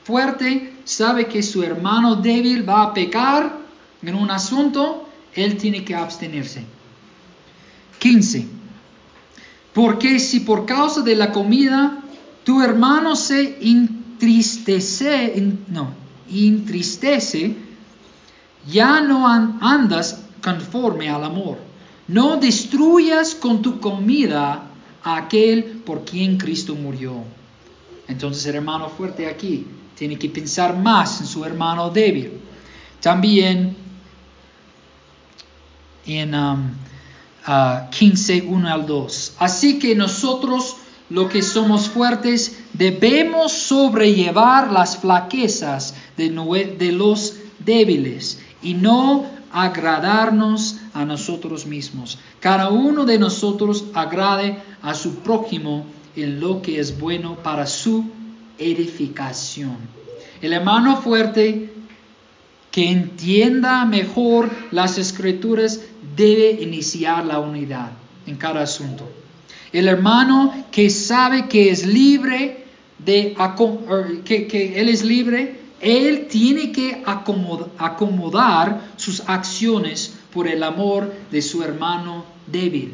fuerte sabe que su hermano débil va a pecar en un asunto, él tiene que abstenerse. 15. Porque si por causa de la comida tu hermano se entristece, no, entristece, ya no andas conforme al amor. No destruyas con tu comida aquel por quien Cristo murió. Entonces el hermano fuerte aquí tiene que pensar más en su hermano débil. También en um, 15, 1 al 2. Así que nosotros, los que somos fuertes, debemos sobrellevar las flaquezas de, de los débiles y no agradarnos a nosotros mismos. Cada uno de nosotros agrade a su prójimo en lo que es bueno para su edificación. El hermano fuerte que entienda mejor las escrituras debe iniciar la unidad en cada asunto. El hermano que sabe que es libre de er, que, que él es libre, él tiene que acomodar sus acciones por el amor de su hermano débil.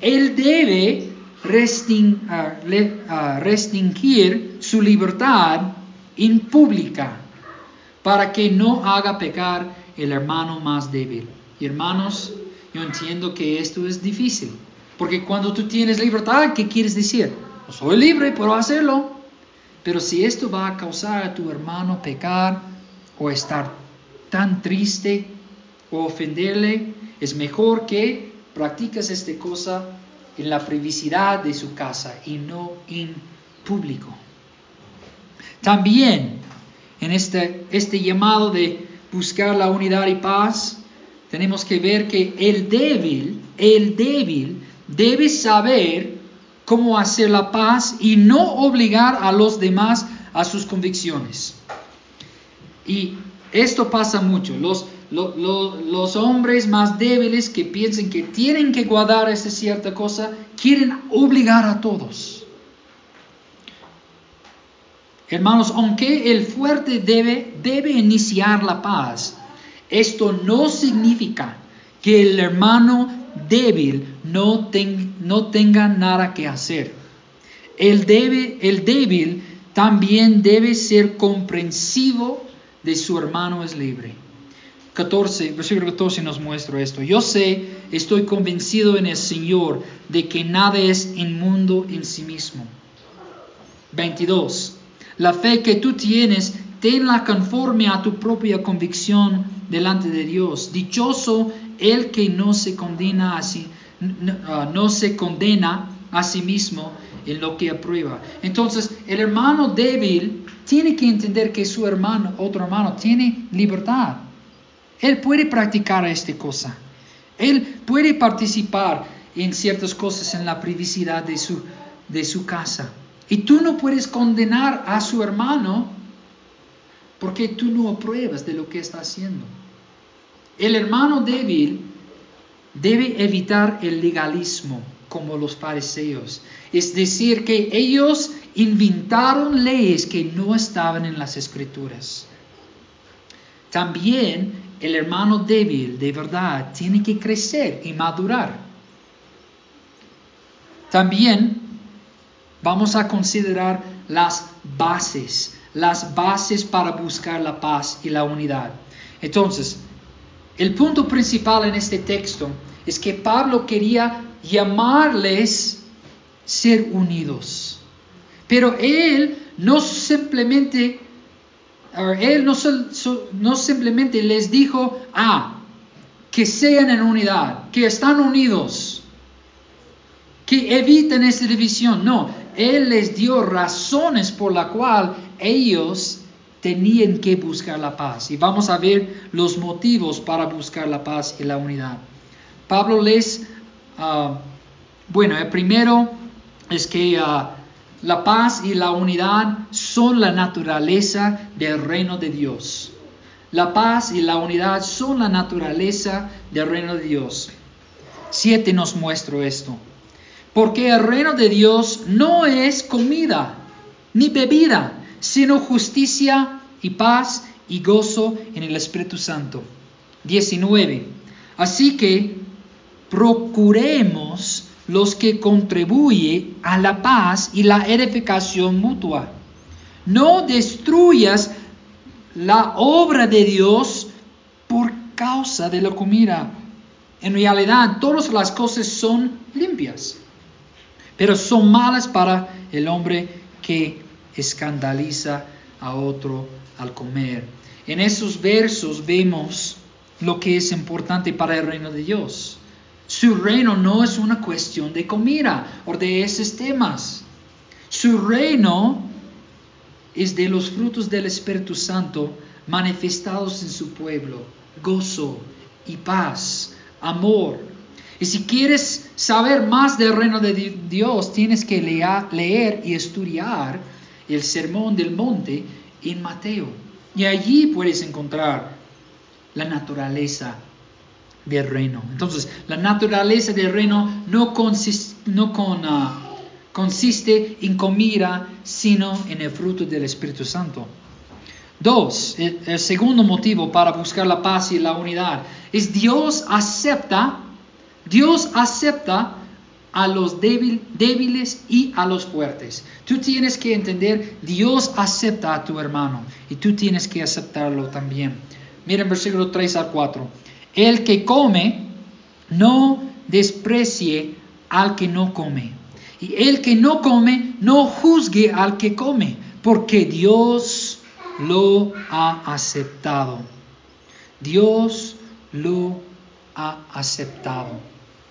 Él debe restringir su libertad en pública para que no haga pecar el hermano más débil. Hermanos, yo entiendo que esto es difícil, porque cuando tú tienes libertad, ¿qué quieres decir? soy libre, puedo hacerlo. Pero si esto va a causar a tu hermano pecar o estar tan triste o ofenderle, es mejor que practicas esta cosa en la privacidad de su casa y no en público. También en este, este llamado de buscar la unidad y paz, tenemos que ver que el débil, el débil debe saber cómo hacer la paz y no obligar a los demás a sus convicciones. Y esto pasa mucho. Los, los hombres más débiles que piensan que tienen que guardar esa cierta cosa, quieren obligar a todos. Hermanos, aunque el fuerte debe, debe iniciar la paz, esto no significa que el hermano débil no, no tenga nada que hacer. El, debe, el débil también debe ser comprensivo de su hermano es libre. 14, versículo 14 nos muestra esto. Yo sé, estoy convencido en el Señor de que nada es inmundo en sí mismo. 22. La fe que tú tienes, tenla conforme a tu propia convicción delante de Dios. Dichoso el que no se condena a sí, ah, no, se condena a sí mismo en lo que aprueba. Entonces, el hermano débil tiene que entender que su hermano, otro hermano, tiene libertad. Él puede practicar esta cosa. Él puede participar en ciertas cosas en la privacidad de su, de su casa. Y tú no puedes condenar a su hermano porque tú no apruebas de lo que está haciendo. El hermano débil debe evitar el legalismo como los fariseos. Es decir, que ellos inventaron leyes que no estaban en las escrituras. También el hermano débil de verdad tiene que crecer y madurar. También vamos a considerar las bases, las bases para buscar la paz y la unidad. Entonces, el punto principal en este texto es que Pablo quería llamarles ser unidos. Pero él no simplemente, él no, simplemente les dijo, ah, que sean en unidad, que están unidos, que eviten esa división. No, él les dio razones por la cual ellos tenían que buscar la paz. Y vamos a ver los motivos para buscar la paz y la unidad. Pablo les, ah, bueno, el primero es que ah, la paz y la unidad son la naturaleza del reino de Dios. La paz y la unidad son la naturaleza del reino de Dios. Siete nos muestra esto. Porque el reino de Dios no es comida ni bebida, sino justicia y paz y gozo en el Espíritu Santo. 19. Así que procuremos los que contribuyen a la paz y la edificación mutua. No destruyas la obra de Dios por causa de la comida. En realidad, todas las cosas son limpias, pero son malas para el hombre que escandaliza a otro al comer. En esos versos vemos lo que es importante para el reino de Dios. Su reino no es una cuestión de comida o de esos temas. Su reino es de los frutos del Espíritu Santo manifestados en su pueblo. Gozo y paz, amor. Y si quieres saber más del reino de Dios, tienes que leer y estudiar el Sermón del Monte en Mateo. Y allí puedes encontrar la naturaleza del reino. Entonces, la naturaleza del reino no consiste, no con, ah, consiste en comida, sino en el fruto del Espíritu Santo. Dos, el, segundo motivo para buscar la paz y la unidad es Dios acepta, Dios acepta a los débiles y a los fuertes. Tú tienes que entender, Dios acepta a tu hermano y tú tienes que aceptarlo también. Miren versículo 3 al 4. El que come, no desprecie al que no come. Y el que no come, no juzgue al que come, porque Dios lo ha aceptado. Dios lo ha aceptado.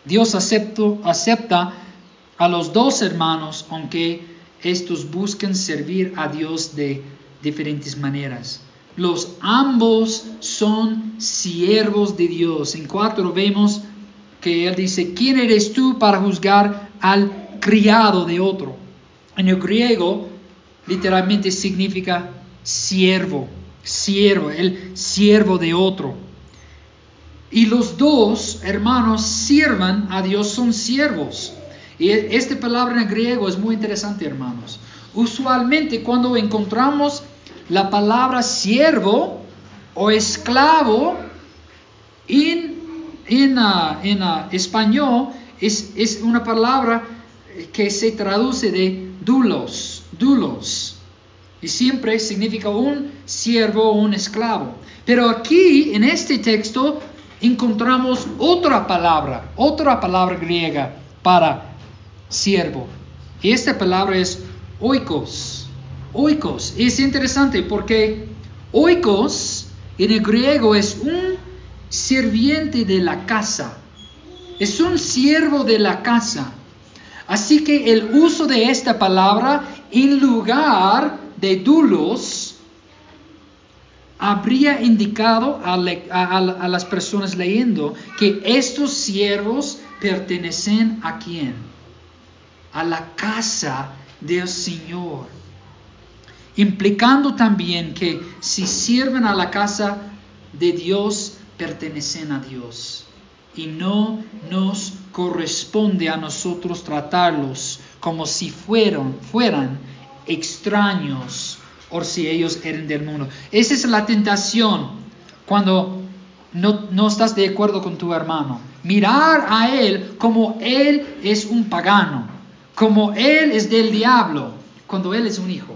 Dios acepta a los dos hermanos, aunque estos busquen servir a Dios de diferentes maneras. Los ambos son siervos de Dios. En cuatro vemos que él dice, ¿quién eres tú para juzgar al criado de otro? En el griego literalmente significa siervo, siervo, el siervo de otro. Y los dos hermanos sirvan a Dios, son siervos. Y e, esta palabra en griego es muy interesante, hermanos. Usualmente cuando encontramos la palabra siervo o esclavo en, en, en español es, es, una palabra que se traduce de dulos, dulos. Y siempre significa un siervo o un esclavo. Pero aquí, en este texto, encontramos otra palabra, otra palabra griega para siervo. Y esta palabra es oikos. Oikos. Es interesante porque oikos en el griego es un sirviente de la casa. Es un siervo de la casa. Así que el uso de esta palabra en lugar de dulos habría indicado a, a las personas leyendo que estos siervos pertenecen a quién? A la casa del Señor. Implicando también que si sirven a la casa de Dios, pertenecen a Dios. Y no nos corresponde a nosotros tratarlos como si fueran, extraños o si ellos eran del mundo. Esa es la tentación cuando no, no, estás de acuerdo con tu hermano. Mirar a él como él es un pagano, como él es del diablo, cuando él es un hijo,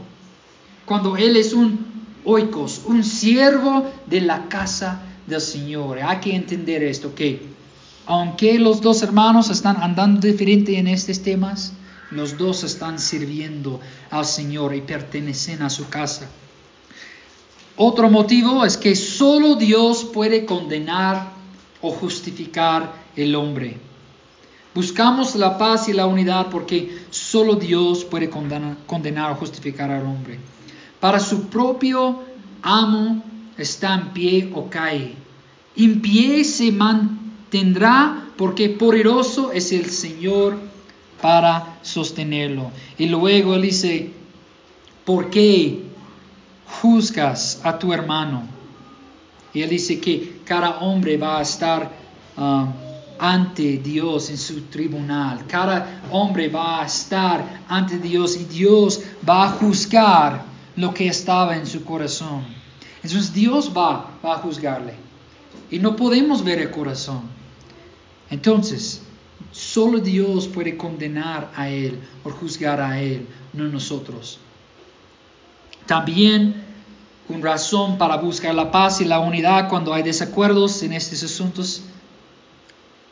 cuando él es un oikos, un siervo de la casa del Señor. Hay que entender esto, que aunque los dos hermanos están andando diferente en estos temas, los dos están sirviendo al Señor y pertenecen a su casa. Otro motivo es que solo Dios puede condenar o justificar el hombre. Buscamos la paz y la unidad porque solo Dios puede condenar, condenar o justificar al hombre. Para su propio amo está en pie o cae. En pie se mantendrá porque poderoso es el Señor para sostenerlo. Y luego él dice, ¿por qué juzgas a tu hermano? Y él dice que cada hombre va a estar um, ante Dios en su tribunal. Cada hombre va a estar ante Dios y Dios va a juzgar lo que estaba en su corazón. Entonces Dios va, va a juzgarle. Y no podemos ver el corazón. Entonces, Solo Dios puede condenar a él o juzgar a él, no nosotros. También con razón para buscar la paz y la unidad cuando hay desacuerdos en estos asuntos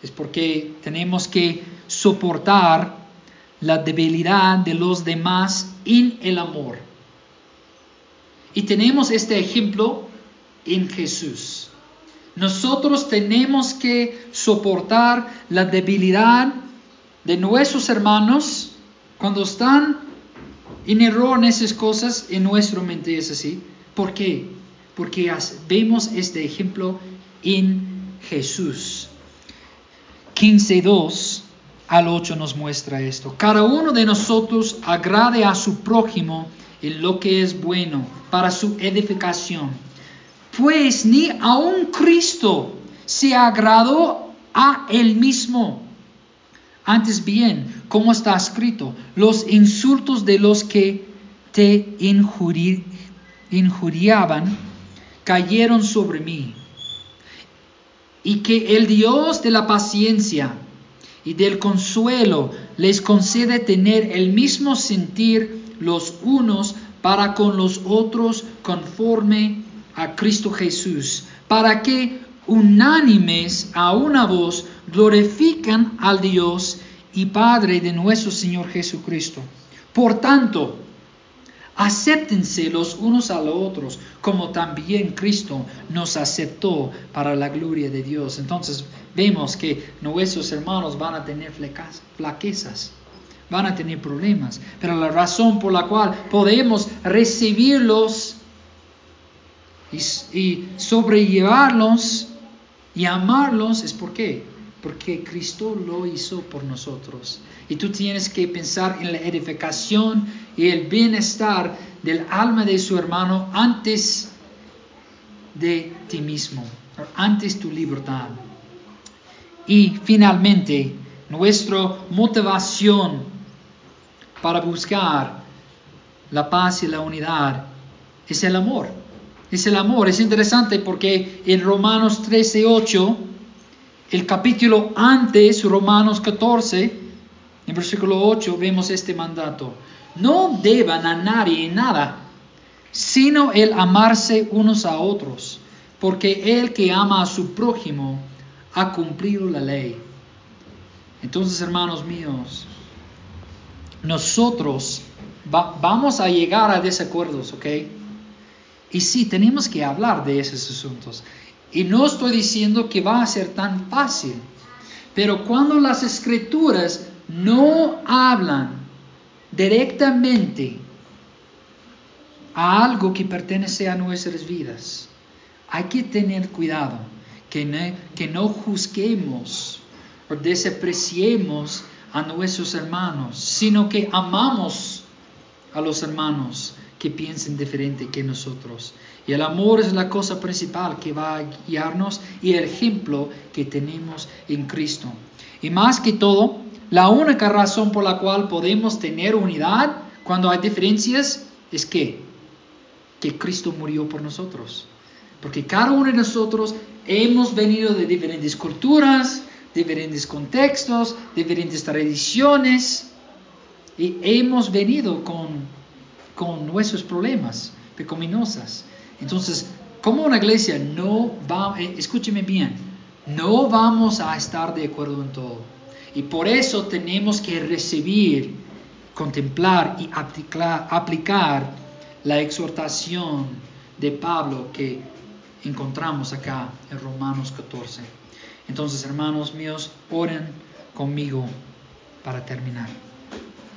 es porque tenemos que soportar la debilidad de los demás en el amor. Y tenemos este ejemplo en Jesús. Nosotros tenemos que soportar la debilidad de nuestros hermanos cuando están en error en esas cosas, en nuestra mente es así. ¿Por qué? Porque vemos este ejemplo en Jesús. 15.2 al 8 nos muestra esto. Cada uno de nosotros agrade a su prójimo lo que es bueno para su edificación pues ni aun Cristo se agradó a él mismo. Antes bien, como está escrito, los insultos de los que te injuriaban cayeron sobre mí. Y que el Dios de la paciencia y del consuelo les concede tener el mismo sentir los unos para con los otros conforme a Cristo Jesús, para que unánimes a una voz glorifican al Dios y Padre de nuestro Señor Jesucristo. Por tanto, acéptense los unos a los otros, como también Cristo nos aceptó para la gloria de Dios. Entonces vemos que nuestros hermanos van a tener flaquezas, van a tener problemas, pero la razón por la cual podemos recibirlos y, sobrellevarlos y amarlos es por qué? Porque Cristo lo hizo por nosotros. Y tú tienes que pensar en la edificación y el bienestar del alma de su hermano antes de ti mismo, antes tu libertad. Y finalmente, nuestra motivación para buscar la paz y la unidad es el amor. Es el amor. Es interesante porque en Romanos 13, 8, el capítulo antes, Romanos 14, en versículo 8, vemos este mandato. No deban a nadie nada, sino el amarse unos a otros, porque el que ama a su prójimo ha cumplido la ley. Entonces, hermanos míos, nosotros vamos a llegar a desacuerdos, ¿ok? Y sí, tenemos que hablar de esos asuntos. Y no estoy diciendo que va a ser tan fácil, pero cuando las escrituras no hablan directamente a algo que pertenece a nuestras vidas, Hay que tener cuidado que no, que no juzguemos o desapreciemos a nuestros hermanos, sino que amamos a los hermanos que piensen diferente que nosotros. Y el amor es la cosa principal que va a guiarnos y el ejemplo que tenemos en Cristo. Y más que todo, la única razón por la cual podemos tener unidad cuando hay diferencias es que, que Cristo murió por nosotros. Porque cada uno de nosotros hemos venido de diferentes culturas, diferentes contextos, diferentes tradiciones, y hemos venido con, con nuestros problemas pecaminosas. Entonces, como una iglesia no va, eh, escúcheme bien, no vamos a estar de acuerdo en todo. Y por eso tenemos que recibir, contemplar y aplicar, aplicar la exhortación de Pablo que encontramos acá en Romanos 14. Entonces, hermanos míos, oren conmigo para terminar.